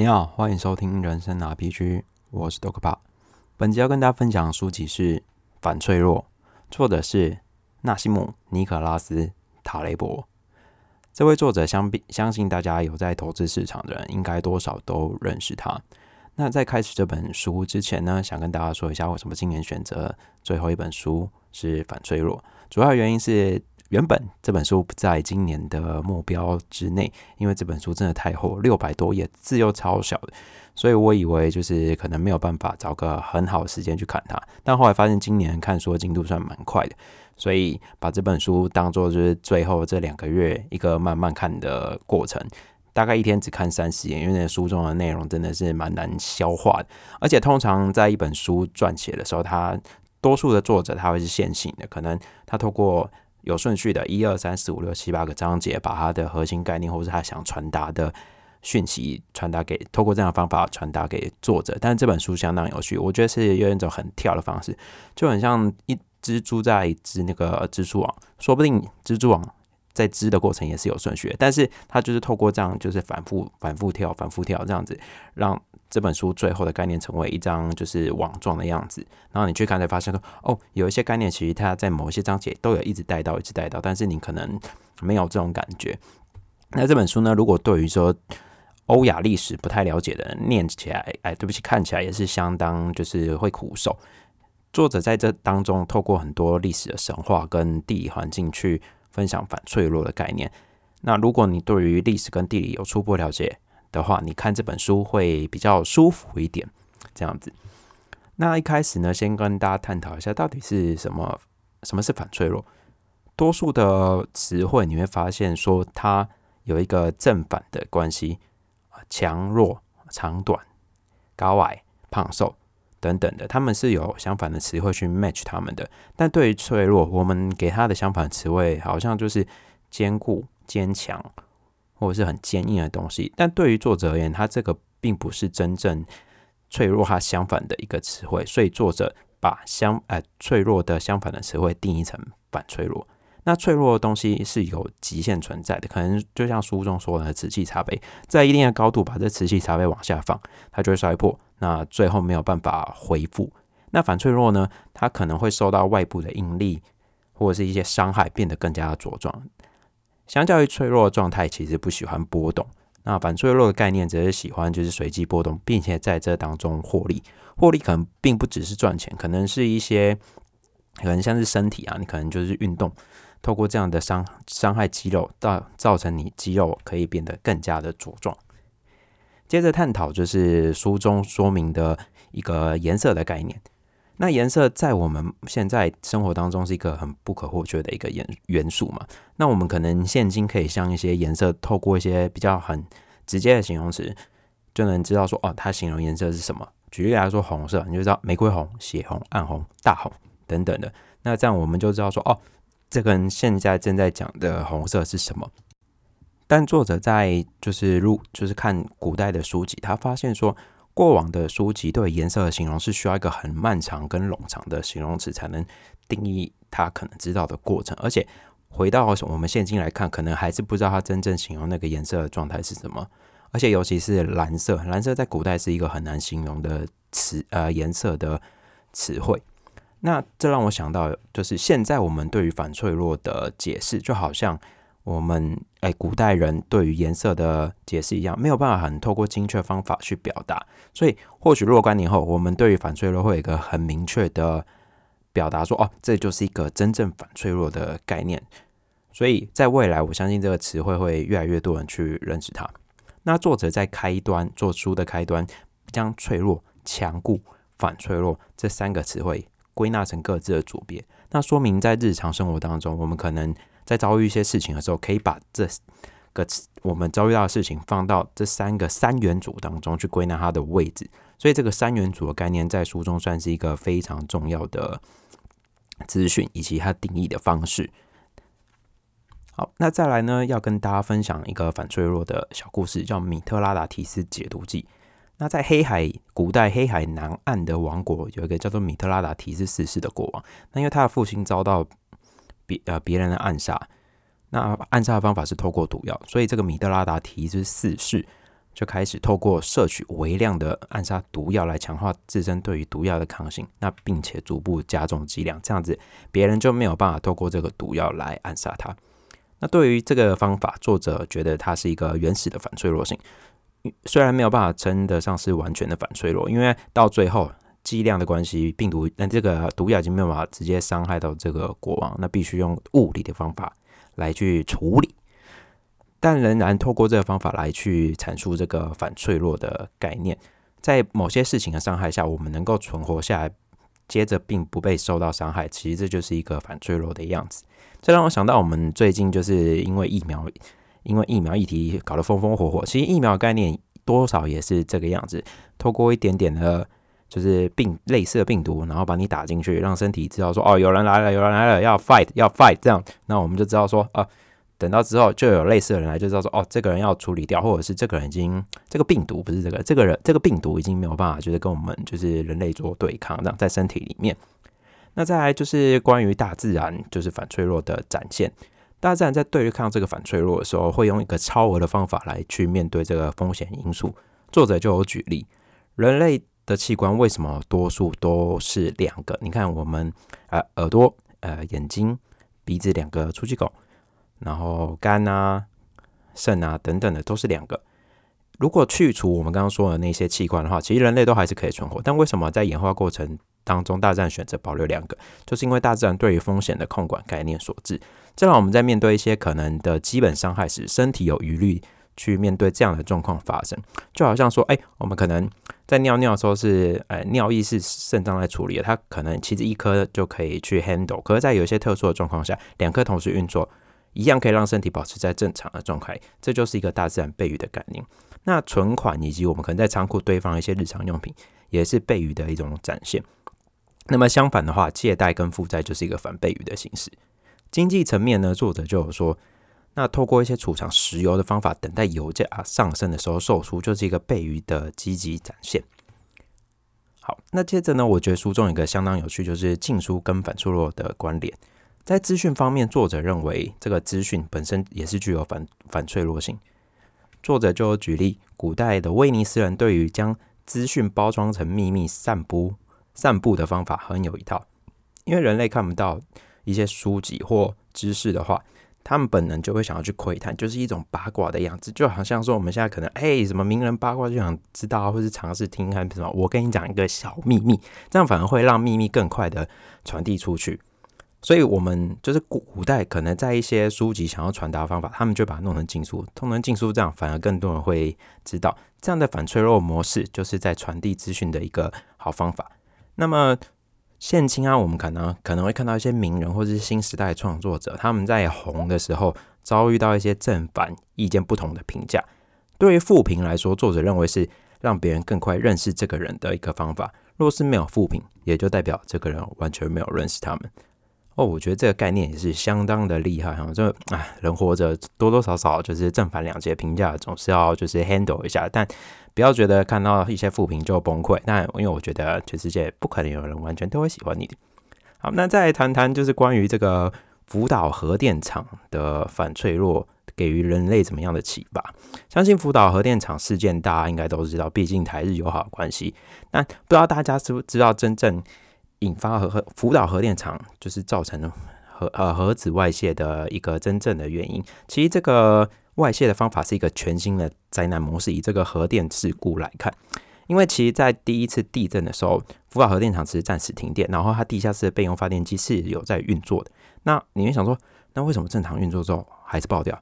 你好，欢迎收听人生 RPG，我是 Dokpa。本集要跟大家分享的书籍是《反脆弱》，作者是纳西姆·尼可拉斯·塔雷伯。这位作者相比相信大家有在投资市场的人，应该多少都认识他。那在开始这本书之前呢，想跟大家说一下，为什么今年选择最后一本书是《反脆弱》，主要原因是。原本这本书不在今年的目标之内，因为这本书真的太厚，六百多页，字又超小的，所以我以为就是可能没有办法找个很好的时间去看它。但后来发现今年看书进度算蛮快的，所以把这本书当做就是最后这两个月一个慢慢看的过程，大概一天只看三十页，因为那书中的内容真的是蛮难消化的。而且通常在一本书撰写的时候，它多数的作者他会是线性的，可能他透过有顺序的，一二三四五六七八个章节，把它的核心概念或者是他想传达的讯息传达给，透过这样的方法传达给作者。但是这本书相当有趣，我觉得是用一种很跳的方式，就很像一蜘蛛在织那个蜘蛛网，说不定蜘蛛网在织的过程也是有顺序的，但是它就是透过这样，就是反复、反复跳、反复跳这样子，让。这本书最后的概念成为一张就是网状的样子，然后你去看才发现说，哦，有一些概念其实它在某些章节都有一直带到，一直带到，但是你可能没有这种感觉。那这本书呢，如果对于说欧亚历史不太了解的人念起来，哎，对不起，看起来也是相当就是会苦手。作者在这当中透过很多历史的神话跟地理环境去分享反脆弱的概念。那如果你对于历史跟地理有初步了解，的话，你看这本书会比较舒服一点，这样子。那一开始呢，先跟大家探讨一下到底是什么，什么是反脆弱。多数的词汇你会发现说它有一个正反的关系，强弱、长短、高矮、胖瘦等等的，他们是有相反的词汇去 match 他们的。但对于脆弱，我们给它的相反词汇好像就是坚固、坚强。或者是很坚硬的东西，但对于作者而言，他这个并不是真正脆弱，它相反的一个词汇，所以作者把相呃脆弱的相反的词汇定义成反脆弱。那脆弱的东西是有极限存在的，可能就像书中说的，瓷器茶杯在一定的高度把这瓷器茶杯往下放，它就会摔破，那最后没有办法恢复。那反脆弱呢？它可能会受到外部的应力或者是一些伤害，变得更加茁壮。相较于脆弱的状态，其实不喜欢波动。那反脆弱的概念则是喜欢就是随机波动，并且在这当中获利。获利可能并不只是赚钱，可能是一些可能像是身体啊，你可能就是运动，透过这样的伤伤害肌肉，到造成你肌肉可以变得更加的茁壮。接着探讨就是书中说明的一个颜色的概念。那颜色在我们现在生活当中是一个很不可或缺的一个元元素嘛？那我们可能现今可以像一些颜色，透过一些比较很直接的形容词，就能知道说哦，它形容颜色是什么。举例来说，红色，你就知道玫瑰红、血红、暗红、大红等等的。那这样我们就知道说哦，这个人现在正在讲的红色是什么。但作者在就是入就是看古代的书籍，他发现说。过往的书籍对颜色的形容是需要一个很漫长跟冗长的形容词才能定义它可能知道的过程，而且回到我们现今来看，可能还是不知道它真正形容那个颜色的状态是什么。而且尤其是蓝色，蓝色在古代是一个很难形容的词，呃，颜色的词汇。那这让我想到，就是现在我们对于反脆弱的解释，就好像。我们哎，古代人对于颜色的解释一样，没有办法很透过精确方法去表达，所以或许若干年后，我们对于反脆弱会有一个很明确的表达，说哦，这就是一个真正反脆弱的概念。所以在未来，我相信这个词汇会越来越多人去认识它。那作者在开端做书的开端，将脆弱、强固、反脆弱这三个词汇归纳成各自的组别，那说明在日常生活当中，我们可能。在遭遇一些事情的时候，可以把这个我们遭遇到的事情放到这三个三元组当中去归纳它的位置。所以，这个三元组的概念在书中算是一个非常重要的资讯以及它定义的方式。好，那再来呢，要跟大家分享一个反脆弱的小故事，叫《米特拉达提斯解毒记》。那在黑海古代黑海南岸的王国，有一个叫做米特拉达提斯四世的国王。那因为他的父亲遭到别呃别人的暗杀，那暗杀的方法是透过毒药，所以这个米德拉达提斯四世就开始透过摄取微量的暗杀毒药来强化自身对于毒药的抗性，那并且逐步加重剂量，这样子别人就没有办法透过这个毒药来暗杀他。那对于这个方法，作者觉得它是一个原始的反脆弱性，虽然没有办法称得上是完全的反脆弱，因为到最后剂量的关系，病毒那这个毒药已经没有办法直接伤害到这个国王，那必须用物理的方法来去处理。但仍然透过这个方法来去阐述这个反脆弱的概念，在某些事情的伤害下，我们能够存活下来，接着并不被受到伤害，其实这就是一个反脆弱的样子。这让我想到，我们最近就是因为疫苗，因为疫苗议题搞得风风火火。其实疫苗概念多少也是这个样子，透过一点点的，就是病类似的病毒，然后把你打进去，让身体知道说，哦，有人来了，有人来了，要 fight，要 fight，这样，那我们就知道说，啊。等到之后，就有类似的人来，就知道说，哦，这个人要处理掉，或者是这个人已经这个病毒不是这个，这个人这个病毒已经没有办法，就是跟我们就是人类做对抗，这样在身体里面。那再来就是关于大自然就是反脆弱的展现，大自然在对抗这个反脆弱的时候，会用一个超额的方法来去面对这个风险因素。作者就有举例，人类的器官为什么多数都是两个？你看我们呃耳朵、呃眼睛、鼻子两个出气口。然后肝啊、肾啊等等的都是两个。如果去除我们刚刚说的那些器官的话，其实人类都还是可以存活。但为什么在演化过程当中，大自然选择保留两个？就是因为大自然对于风险的控管概念所致。这让我们在面对一些可能的基本伤害时，身体有余力去面对这样的状况发生。就好像说，哎，我们可能在尿尿的时候是，呃，尿液是肾脏来处理的，它可能其实一颗就可以去 handle。可是，在有一些特殊的状况下，两颗同时运作。一样可以让身体保持在正常的状态，这就是一个大自然备雨的概念。那存款以及我们可能在仓库堆放一些日常用品，也是备余的一种展现。那么相反的话，借贷跟负债就是一个反备余的形式。经济层面呢，作者就有说，那透过一些储藏石油的方法，等待油价上升的时候售出，就是一个备余的积极展现。好，那接着呢，我觉得书中有一个相当有趣，就是禁书跟反脆弱的关联。在资讯方面，作者认为这个资讯本身也是具有反反脆弱性。作者就举例，古代的威尼斯人对于将资讯包装成秘密散布散布的方法很有一套。因为人类看不到一些书籍或知识的话，他们本能就会想要去窥探，就是一种八卦的样子，就好像说我们现在可能哎什么名人八卦就想知道，或是尝试听看什么。我跟你讲一个小秘密，这样反而会让秘密更快的传递出去。所以，我们就是古古代可能在一些书籍想要传达方法，他们就把它弄成禁书，弄成禁书，这样反而更多人会知道。这样的反脆弱模式，就是在传递资讯的一个好方法。那么，现今啊，我们可能可能会看到一些名人或者是新时代创作者，他们在红的时候遭遇到一些正反意见不同的评价。对于负评来说，作者认为是让别人更快认识这个人的一个方法。若是没有负评，也就代表这个人完全没有认识他们。哦，我觉得这个概念也是相当的厉害哈。这啊，人活着多多少少就是正反两极评价，总是要就是 handle 一下。但不要觉得看到一些负评就崩溃。但因为我觉得全世界不可能有人完全都会喜欢你。好，那再谈谈就是关于这个福岛核电厂的反脆弱给予人类怎么样的启发？相信福岛核电厂事件大家应该都知道，毕竟台日友好关系。那不知道大家知不知道真正？引发核核福岛核电厂就是造成核呃核子外泄的一个真正的原因。其实这个外泄的方法是一个全新的灾难模式。以这个核电事故来看，因为其实在第一次地震的时候，福岛核电厂是暂时停电，然后它地下室的备用发电机是有在运作的。那你会想说，那为什么正常运作之后还是爆掉？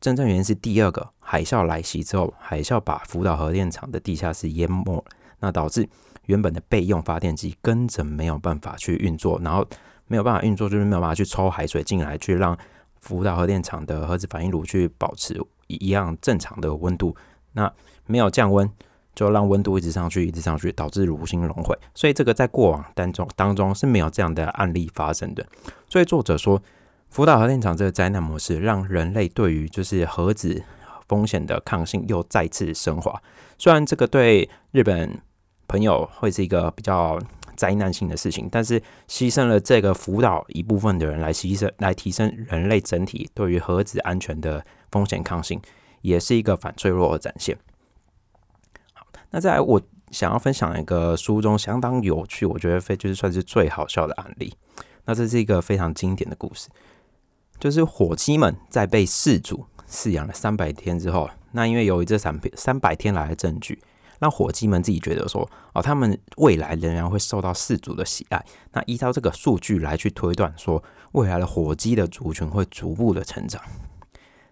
真正原因是第二个海啸来袭之后，海啸把福岛核电厂的地下室淹没了，那导致。原本的备用发电机根本没有办法去运作，然后没有办法运作，就是没有办法去抽海水进来，去让福岛核电厂的核子反应炉去保持一样正常的温度。那没有降温，就让温度一直上去，一直上去，导致炉心熔毁。所以这个在过往当中当中是没有这样的案例发生的。所以作者说，福岛核电厂这个灾难模式，让人类对于就是核子风险的抗性又再次升华。虽然这个对日本。朋友会是一个比较灾难性的事情，但是牺牲了这个辅导一部分的人来牺牲，来提升人类整体对于核子安全的风险抗性，也是一个反脆弱的展现。好那在我想要分享一个书中相当有趣，我觉得非就是算是最好笑的案例。那这是一个非常经典的故事，就是火鸡们在被饲主饲养了三百天之后，那因为由于这三三百天来的证据。让火鸡们自己觉得说，哦，他们未来仍然会受到氏族的喜爱。那依照这个数据来去推断，说未来的火鸡的族群会逐步的成长。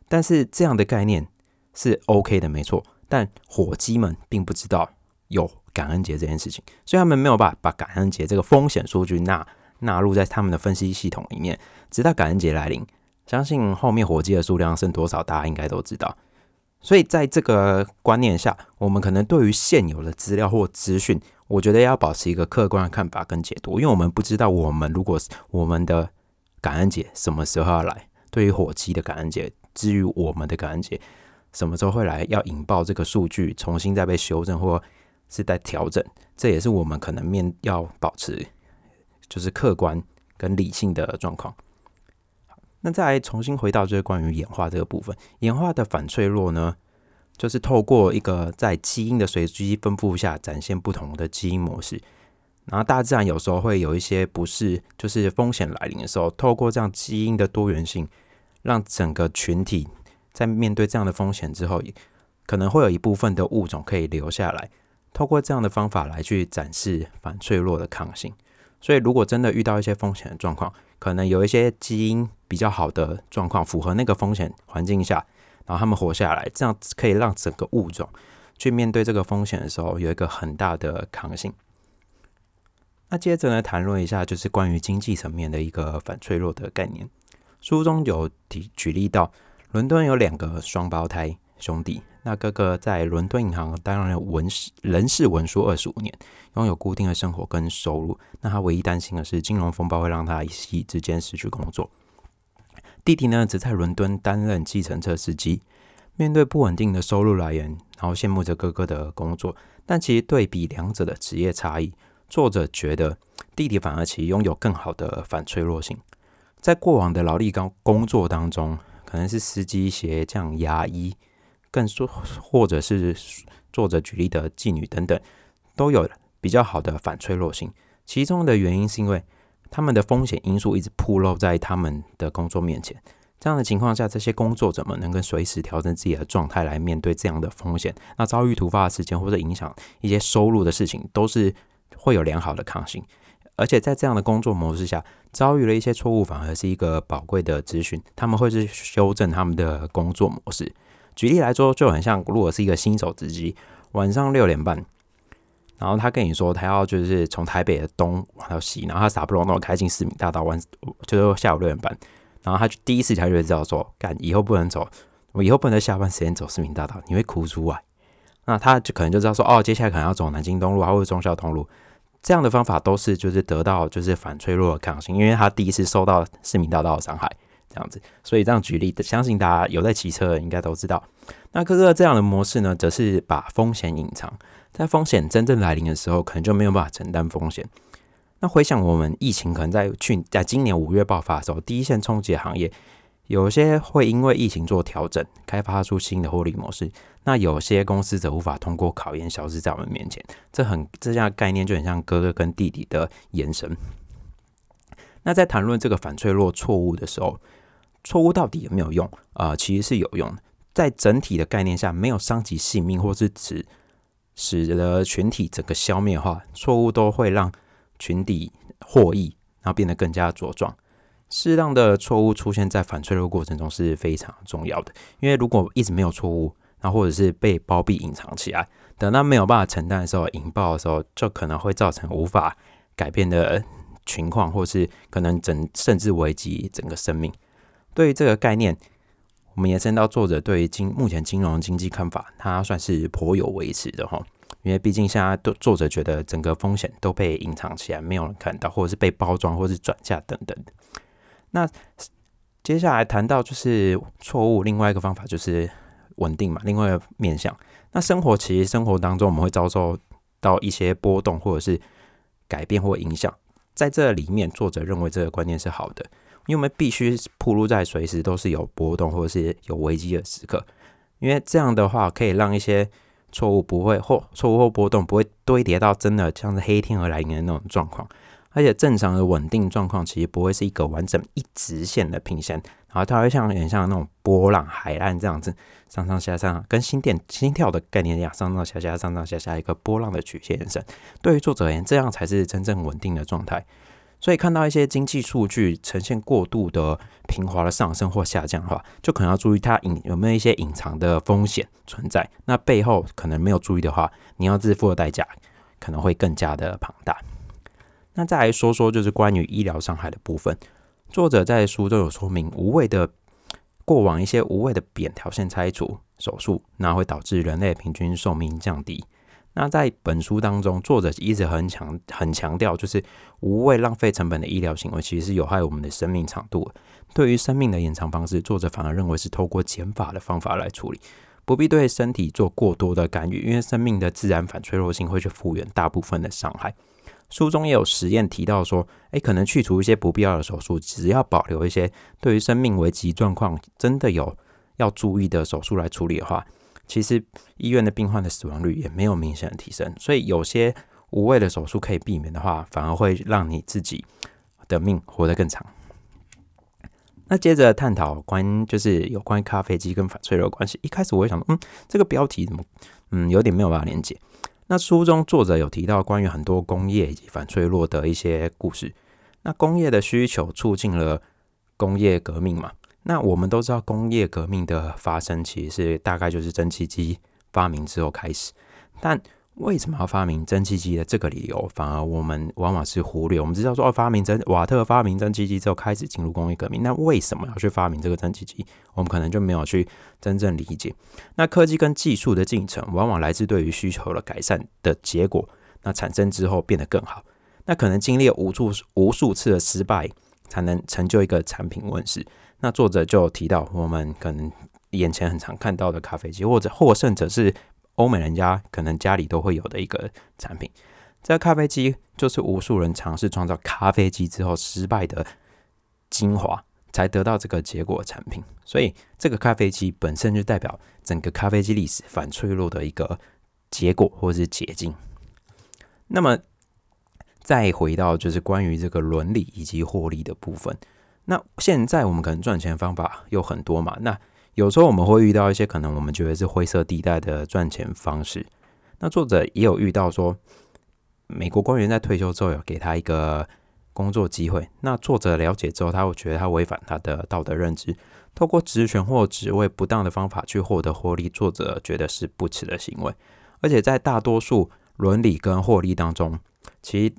但是这样的概念是 OK 的，没错。但火鸡们并不知道有感恩节这件事情，所以他们没有办法把感恩节这个风险数据纳纳入在他们的分析系统里面。直到感恩节来临，相信后面火鸡的数量剩多少，大家应该都知道。所以，在这个观念下，我们可能对于现有的资料或资讯，我觉得要保持一个客观的看法跟解读，因为我们不知道我们如果我们的感恩节什么时候要来，对于火鸡的感恩节，至于我们的感恩节什么时候会来，要引爆这个数据重新再被修正或是在调整，这也是我们可能面要保持就是客观跟理性的状况。那再重新回到就是关于演化这个部分，演化的反脆弱呢，就是透过一个在基因的随机分布下展现不同的基因模式。然后大自然有时候会有一些不是，就是风险来临的时候，透过这样基因的多元性，让整个群体在面对这样的风险之后，可能会有一部分的物种可以留下来，透过这样的方法来去展示反脆弱的抗性。所以如果真的遇到一些风险的状况，可能有一些基因比较好的状况，符合那个风险环境下，然后他们活下来，这样可以让整个物种去面对这个风险的时候有一个很大的抗性。那接着呢，谈论一下就是关于经济层面的一个反脆弱的概念。书中有提举例到，伦敦有两个双胞胎兄弟。那哥哥在伦敦银行担任文事人事文书二十五年，拥有固定的生活跟收入。那他唯一担心的是金融风暴会让他一夕之间失去工作。弟弟呢，则在伦敦担任计程车司机，面对不稳定的收入来源，然后羡慕着哥哥的工作。但其实对比两者的职业差异，作者觉得弟弟反而其实拥有更好的反脆弱性。在过往的劳力高工作当中，可能是司机、鞋匠、牙医。更说，或者是作者举例的妓女等等，都有比较好的反脆弱性。其中的原因是因为他们的风险因素一直暴露在他们的工作面前。这样的情况下，这些工作者们能够随时调整自己的状态来面对这样的风险。那遭遇突发事件或者影响一些收入的事情，都是会有良好的抗性。而且在这样的工作模式下，遭遇了一些错误，反而是一个宝贵的资讯。他们会是修正他们的工作模式。举例来说，就很像，如果是一个新手司机，晚上六点半，然后他跟你说他要就是从台北的东往到西，然后他傻不隆咚开进市民大道，晚就是下午六点半，然后他就第一次他就知道说，干以后不能走，我以后不能在下班时间走市民大道，你会哭出来。那他就可能就知道说，哦，接下来可能要走南京东路啊，或者忠孝东路，这样的方法都是就是得到就是反脆弱的抗性，因为他第一次受到市民大道的伤害。这样子，所以这样举例，相信大家有在骑车的应该都知道。那哥哥这样的模式呢，则是把风险隐藏，在风险真正来临的时候，可能就没有办法承担风险。那回想我们疫情，可能在去在今年五月爆发的时候，第一线冲击的行业，有些会因为疫情做调整，开发出新的获利模式。那有些公司则无法通过考验，消失在我们面前。这很这样概念就很像哥哥跟弟弟的延伸。那在谈论这个反脆弱错误的时候，错误到底有没有用啊？其实是有用的，在整体的概念下，没有伤及性命，或是指使得群体整个消灭的话，错误都会让群体获益，然后变得更加茁壮。适当的错误出现在反脆弱过程中是非常重要的，因为如果一直没有错误，然后或者是被包庇隐藏起来，等到没有办法承担的时候，引爆的时候，就可能会造成无法改变的情况，或是可能整甚至危及整个生命。对于这个概念，我们延伸到作者对于金目前金融经济看法，他算是颇有维持的哈。因为毕竟现在都作者觉得整个风险都被隐藏起来，没有人看到，或者是被包装，或是转嫁等等。那接下来谈到就是错误，另外一个方法就是稳定嘛。另外一个面向，那生活其实生活当中我们会遭受到一些波动，或者是改变或影响，在这里面，作者认为这个观念是好的。因为我们必须铺路在随时都是有波动或者是有危机的时刻，因为这样的话可以让一些错误不会或错误或波动不会堆叠到真的像是黑天鹅来临的那种状况，而且正常的稳定状况其实不会是一个完整一直线的平线，然后它会像有点像那种波浪海岸这样子上上下下，跟心电心跳的概念一样上上下下上上下下一个波浪的曲线延伸。对于作者而言，这样才是真正稳定的状态。所以看到一些经济数据呈现过度的平滑的上升或下降的话，就可能要注意它隐有没有一些隐藏的风险存在。那背后可能没有注意的话，你要支付的代价可能会更加的庞大。那再来说说就是关于医疗伤害的部分，作者在书中有说明，无谓的过往一些无谓的扁条线拆除手术，那会导致人类平均寿命降低。那在本书当中，作者一直很强很强调，就是无谓浪费成本的医疗行为，其实是有害我们的生命长度。对于生命的延长方式，作者反而认为是透过减法的方法来处理，不必对身体做过多的干预，因为生命的自然反脆弱性会去复原大部分的伤害。书中也有实验提到说，诶，可能去除一些不必要的手术，只要保留一些对于生命危急状况真的有要注意的手术来处理的话。其实医院的病患的死亡率也没有明显的提升，所以有些无谓的手术可以避免的话，反而会让你自己的命活得更长。那接着探讨关就是有关咖啡机跟反脆弱关系。一开始我会想，嗯，这个标题怎么，嗯，有点没有办法连接。那书中作者有提到关于很多工业以及反脆弱的一些故事。那工业的需求促进了工业革命嘛？那我们都知道，工业革命的发生其实是大概就是蒸汽机发明之后开始。但为什么要发明蒸汽机的这个理由，反而我们往往是忽略。我们知道说，发明蒸瓦特发明蒸汽机之后开始进入工业革命，那为什么要去发明这个蒸汽机？我们可能就没有去真正理解。那科技跟技术的进程，往往来自对于需求的改善的结果。那产生之后变得更好，那可能经历无数无数次的失败，才能成就一个产品问世。那作者就提到，我们可能眼前很常看到的咖啡机，或者或甚者是欧美人家可能家里都会有的一个产品。这咖啡机就是无数人尝试创造咖啡机之后失败的精华，才得到这个结果产品。所以，这个咖啡机本身就代表整个咖啡机历史反脆弱的一个结果或是捷径。那么，再回到就是关于这个伦理以及获利的部分。那现在我们可能赚钱方法有很多嘛？那有时候我们会遇到一些可能我们觉得是灰色地带的赚钱方式。那作者也有遇到说，美国官员在退休之后有给他一个工作机会。那作者了解之后，他会觉得他违反他的道德认知，透过职权或职位不当的方法去获得获利，作者觉得是不耻的行为。而且在大多数伦理跟获利当中，其实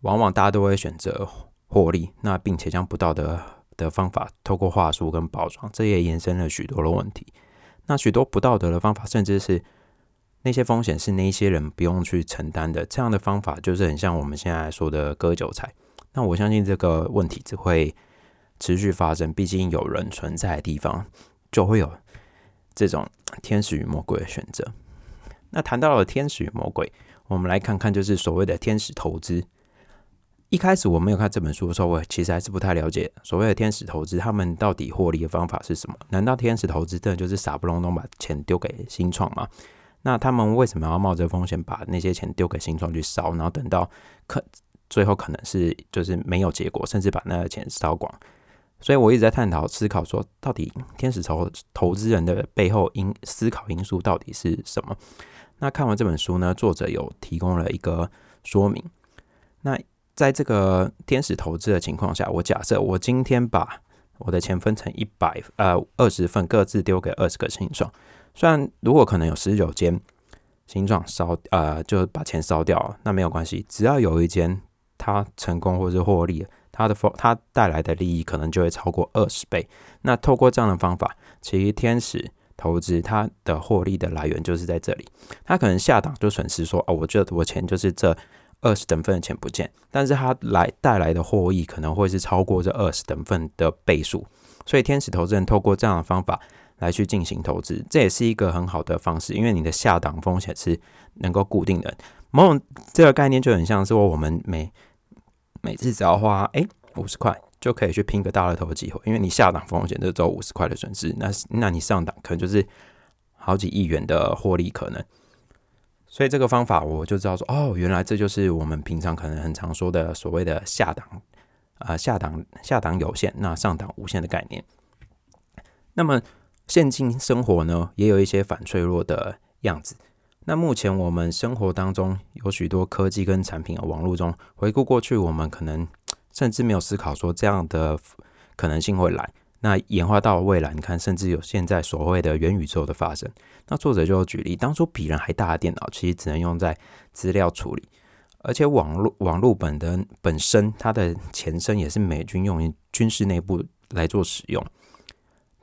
往往大家都会选择。获利，那并且将不道德的方法透过话术跟包装，这也延伸了许多的问题。那许多不道德的方法，甚至是那些风险是那些人不用去承担的，这样的方法就是很像我们现在说的割韭菜。那我相信这个问题只会持续发生，毕竟有人存在的地方就会有这种天使与魔鬼的选择。那谈到了天使与魔鬼，我们来看看就是所谓的天使投资。一开始我没有看这本书的时候，我其实还是不太了解所谓的天使投资，他们到底获利的方法是什么？难道天使投资真的就是傻不隆咚把钱丢给新创吗？那他们为什么要冒着风险把那些钱丢给新创去烧，然后等到可最后可能是就是没有结果，甚至把那个钱烧光？所以我一直在探讨思考说，到底天使投投资人的背后因思考因素到底是什么？那看完这本书呢，作者有提供了一个说明。那在这个天使投资的情况下，我假设我今天把我的钱分成一百呃二十份，各自丢给二十个新创。虽然如果可能有十九间形状烧呃就把钱烧掉了，那没有关系，只要有一间它成功或是获利，它的风它带来的利益可能就会超过二十倍。那透过这样的方法，其实天使投资它的获利的来源就是在这里。它可能下档就损失说哦，我这我钱就是这。二十等份的钱不见，但是它来带来的获益可能会是超过这二十等份的倍数，所以天使投资人透过这样的方法来去进行投资，这也是一个很好的方式，因为你的下档风险是能够固定的。某种这个概念就很像是说，我们每每次只要花哎五十块就可以去拼个大乐透的机会，因为你下档风险就只有五十块的损失，那那你上档可能就是好几亿元的获利可能。所以这个方法我就知道说，哦，原来这就是我们平常可能很常说的所谓的下档啊，下档下档有限，那上档无限的概念。那么现今生活呢，也有一些反脆弱的样子。那目前我们生活当中有许多科技跟产品啊，网络中回顾过去，我们可能甚至没有思考说这样的可能性会来。那演化到未来，你看，甚至有现在所谓的元宇宙的发生。那作者就举例，当初比人还大的电脑，其实只能用在资料处理，而且网络网络本的本身，它的前身也是美军用于军事内部来做使用。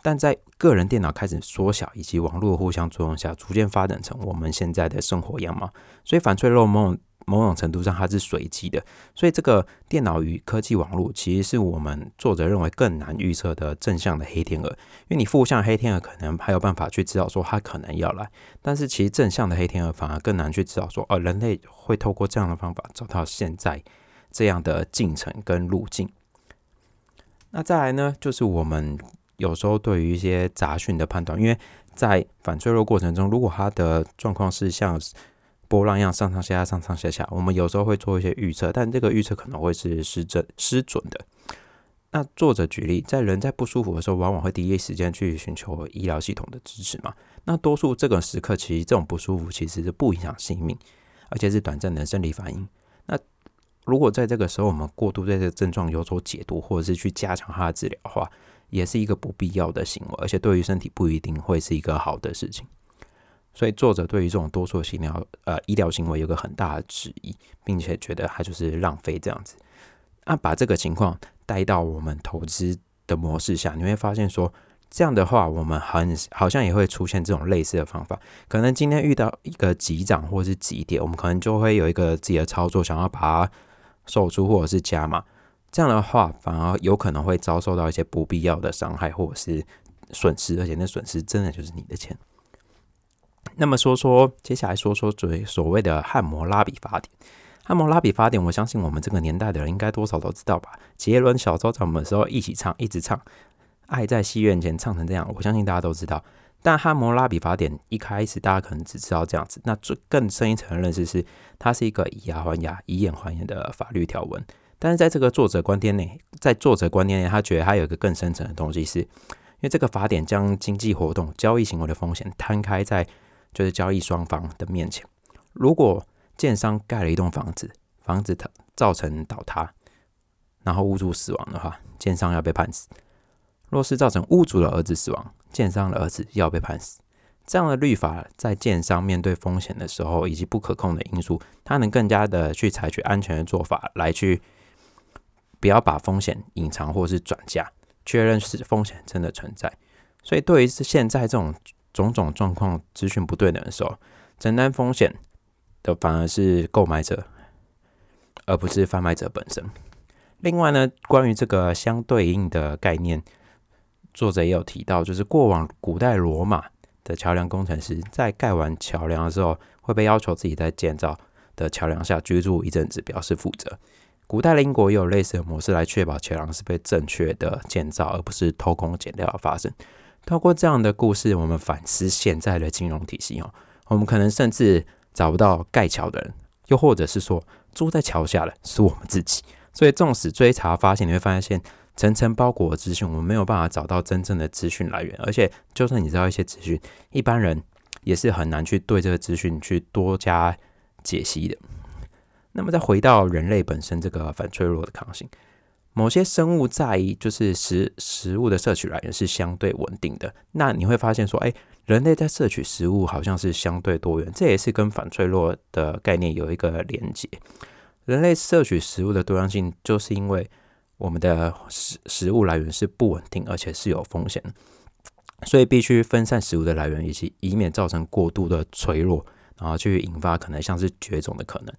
但在个人电脑开始缩小，以及网络互相作用下，逐渐发展成我们现在的生活样貌。所以反脆弱梦某种程度上它是随机的。所以这个电脑与科技网络，其实是我们作者认为更难预测的正向的黑天鹅。因为你负向黑天鹅可能还有办法去知道说它可能要来，但是其实正向的黑天鹅反而更难去知道说，哦，人类会透过这样的方法走到现在这样的进程跟路径。那再来呢，就是我们。有时候对于一些杂讯的判断，因为在反脆弱过程中，如果它的状况是像波浪样上上下下、上上下下，我们有时候会做一些预测，但这个预测可能会是失真、失准的。那作者举例，在人在不舒服的时候，往往会第一时间去寻求医疗系统的支持嘛。那多数这个时刻，其实这种不舒服其实是不影响性命，而且是短暂的生理反应。那如果在这个时候我们过度对这个症状有所解读，或者是去加强它的治疗的话，也是一个不必要的行为，而且对于身体不一定会是一个好的事情。所以作者对于这种多数的医疗呃医疗行为有个很大的质疑，并且觉得它就是浪费这样子。那把这个情况带到我们投资的模式下，你会发现说这样的话，我们很好像也会出现这种类似的方法。可能今天遇到一个急涨或者是急跌，我们可能就会有一个自己的操作，想要把它售出或者是加码。这样的话，反而有可能会遭受到一些不必要的伤害或者是损失，而且那损失真的就是你的钱。那么说说，接下来说说最所谓的汉谟拉比法典。汉谟拉比法典，我相信我们这个年代的人应该多少都知道吧？杰伦小时候在我们的时候一起唱，一直唱，爱在戏院前唱成这样，我相信大家都知道。但汉谟拉比法典一开始大家可能只知道这样子，那最更深一层的认识是，它是一个以牙还牙、以眼还眼的法律条文。但是在这个作者观点内，在作者观点内，他觉得他有一个更深层的东西，是因为这个法典将经济活动、交易行为的风险摊开在就是交易双方的面前。如果建商盖了一栋房子，房子它造成倒塌，然后屋主死亡的话，建商要被判死；若是造成屋主的儿子死亡，建商的儿子要被判死。这样的律法在建商面对风险的时候，以及不可控的因素，他能更加的去采取安全的做法来去。不要把风险隐藏或是转嫁，确认是风险真的存在。所以，对于现在这种种种状况资讯不对等的时候，承担风险的反而是购买者，而不是贩卖者本身。另外呢，关于这个相对应的概念，作者也有提到，就是过往古代罗马的桥梁工程师在盖完桥梁的时候，会被要求自己在建造的桥梁下居住一阵子，表示负责。古代的英国也有类似的模式来确保桥梁是被正确的建造，而不是偷工减料的发生。透过这样的故事，我们反思现在的金融体系哦，我们可能甚至找不到盖桥的人，又或者是说住在桥下的是我们自己。所以，纵使追查发现，你会发现层层包裹的资讯，我们没有办法找到真正的资讯来源。而且，就算你知道一些资讯，一般人也是很难去对这个资讯去多加解析的。那么再回到人类本身这个反脆弱的抗性，某些生物在意就是食食物的摄取来源是相对稳定的。那你会发现说，哎，人类在摄取食物好像是相对多元，这也是跟反脆弱的概念有一个连接。人类摄取食物的多样性，就是因为我们的食食物来源是不稳定，而且是有风险，所以必须分散食物的来源，以及以免造成过度的脆弱，然后去引发可能像是绝种的可能。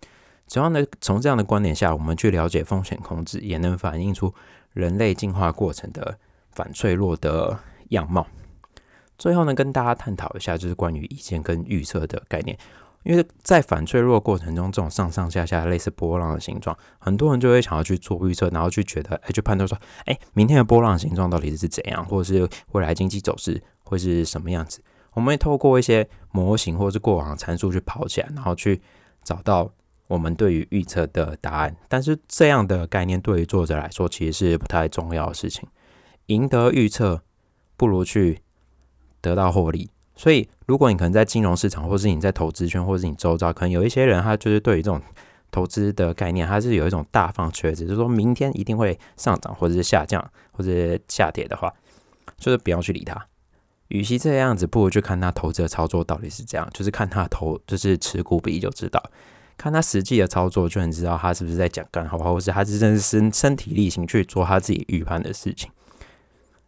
主要呢，从这样的观点下，我们去了解风险控制，也能反映出人类进化过程的反脆弱的样貌。最后呢，跟大家探讨一下，就是关于意见跟预测的概念。因为在反脆弱过程中，这种上上下下类似波浪的形状，很多人就会想要去做预测，然后去觉得，哎，去判断说，哎，明天的波浪形状到底是怎样，或者是未来经济走势会是什么样子。我们会透过一些模型或是过往的参数去跑起来，然后去找到我们对于预测的答案。但是这样的概念对于作者来说其实是不太重要的事情。赢得预测不如去得到获利。所以，如果你可能在金融市场，或是你在投资圈，或是你周遭，可能有一些人，他就是对于这种投资的概念，他是有一种大放厥词，就是说明天一定会上涨，或者是下降，或者是下跌的话，就是不要去理他。与其这样子，不如去看他投资的操作到底是这样，就是看他投，就是持股比就知道，看他实际的操作就能知道他是不是在讲干话，或是他是真的身身体力行去做他自己预判的事情。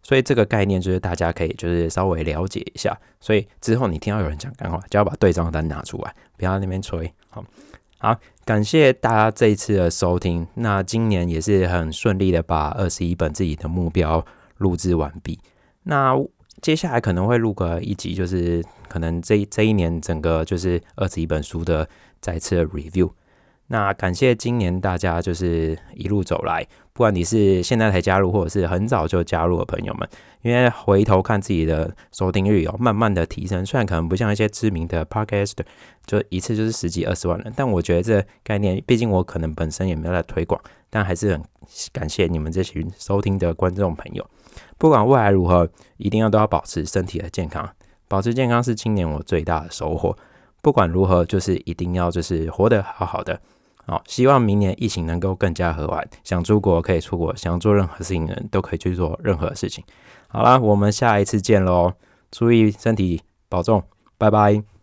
所以这个概念就是大家可以就是稍微了解一下。所以之后你听到有人讲干话，就要把对账单拿出来，不要那边吹。好，好，感谢大家这一次的收听。那今年也是很顺利的把二十一本自己的目标录制完毕。那接下来可能会录个一集，就是可能这这一年整个就是二十一本书的再次的 review。那感谢今年大家就是一路走来，不管你是现在才加入，或者是很早就加入的朋友们，因为回头看自己的收听率有慢慢的提升，虽然可能不像一些知名的 podcast 就一次就是十几二十万人，但我觉得这概念，毕竟我可能本身也没有在推广，但还是很感谢你们这群收听的观众朋友。不管未来如何，一定要都要保持身体的健康，保持健康是今年我最大的收获。不管如何，就是一定要就是活得好好的。好，希望明年疫情能够更加和缓。想出国可以出国，想做任何事情的人都可以去做任何事情。好啦，我们下一次见喽！注意身体，保重，拜拜。